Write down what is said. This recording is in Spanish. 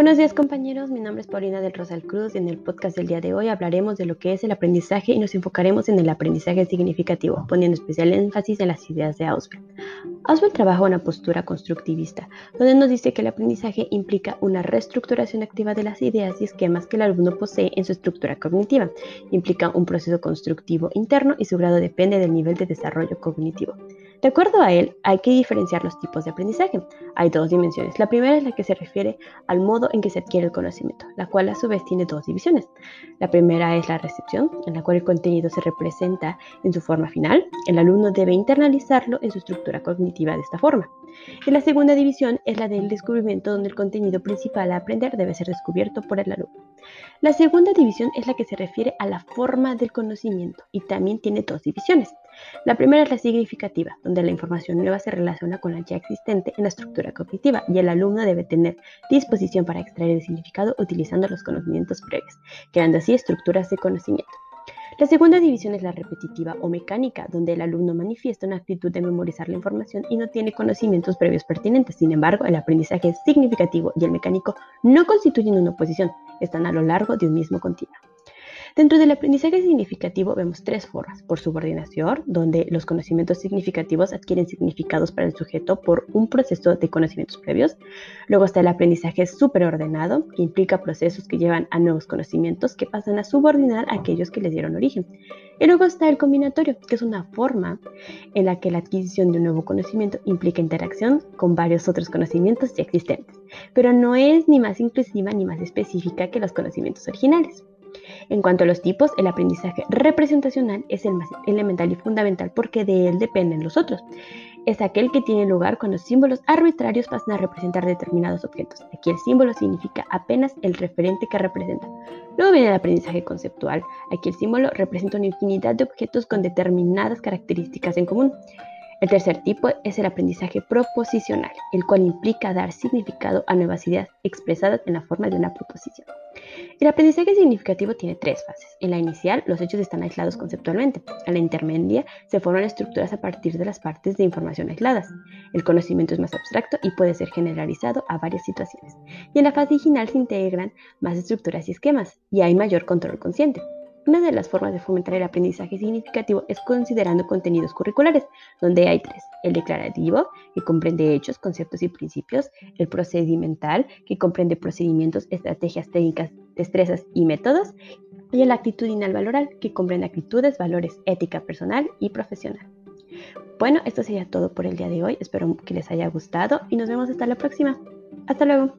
Buenos días compañeros, mi nombre es Paulina del Rosal Cruz y en el podcast del día de hoy hablaremos de lo que es el aprendizaje y nos enfocaremos en el aprendizaje significativo, poniendo especial énfasis en las ideas de Auswell. Auswell trabaja una postura constructivista, donde nos dice que el aprendizaje implica una reestructuración activa de las ideas y esquemas que el alumno posee en su estructura cognitiva. Implica un proceso constructivo interno y su grado depende del nivel de desarrollo cognitivo. De acuerdo a él, hay que diferenciar los tipos de aprendizaje. Hay dos dimensiones. La primera es la que se refiere al modo en que se adquiere el conocimiento, la cual a su vez tiene dos divisiones. La primera es la recepción, en la cual el contenido se representa en su forma final. El alumno debe internalizarlo en su estructura cognitiva de esta forma. Y la segunda división es la del descubrimiento, donde el contenido principal a aprender debe ser descubierto por el alumno. La segunda división es la que se refiere a la forma del conocimiento y también tiene dos divisiones. La primera es la significativa, donde la información nueva se relaciona con la ya existente en la estructura cognitiva y el alumno debe tener disposición para extraer el significado utilizando los conocimientos previos, creando así estructuras de conocimiento. La segunda división es la repetitiva o mecánica, donde el alumno manifiesta una actitud de memorizar la información y no tiene conocimientos previos pertinentes. Sin embargo, el aprendizaje significativo y el mecánico no constituyen una oposición, están a lo largo de un mismo continuo. Dentro del aprendizaje significativo vemos tres formas. Por subordinación, donde los conocimientos significativos adquieren significados para el sujeto por un proceso de conocimientos previos. Luego está el aprendizaje superordenado, que implica procesos que llevan a nuevos conocimientos que pasan a subordinar a aquellos que les dieron origen. Y luego está el combinatorio, que es una forma en la que la adquisición de un nuevo conocimiento implica interacción con varios otros conocimientos ya existentes, pero no es ni más inclusiva ni más específica que los conocimientos originales. En cuanto a los tipos, el aprendizaje representacional es el más elemental y fundamental porque de él dependen los otros. Es aquel que tiene lugar cuando símbolos arbitrarios pasan a representar determinados objetos. Aquí el símbolo significa apenas el referente que representa. Luego viene el aprendizaje conceptual. Aquí el símbolo representa una infinidad de objetos con determinadas características en común. El tercer tipo es el aprendizaje proposicional, el cual implica dar significado a nuevas ideas expresadas en la forma de una proposición. El aprendizaje significativo tiene tres fases. En la inicial, los hechos están aislados conceptualmente. En la intermedia, se forman estructuras a partir de las partes de información aisladas. El conocimiento es más abstracto y puede ser generalizado a varias situaciones. Y en la fase final se integran más estructuras y esquemas, y hay mayor control consciente. Una de las formas de fomentar el aprendizaje significativo es considerando contenidos curriculares, donde hay tres. El declarativo, que comprende hechos, conceptos y principios. El procedimental, que comprende procedimientos, estrategias, técnicas, destrezas y métodos. Y el actitudinal valoral, que comprende actitudes, valores, ética personal y profesional. Bueno, esto sería todo por el día de hoy. Espero que les haya gustado y nos vemos hasta la próxima. Hasta luego.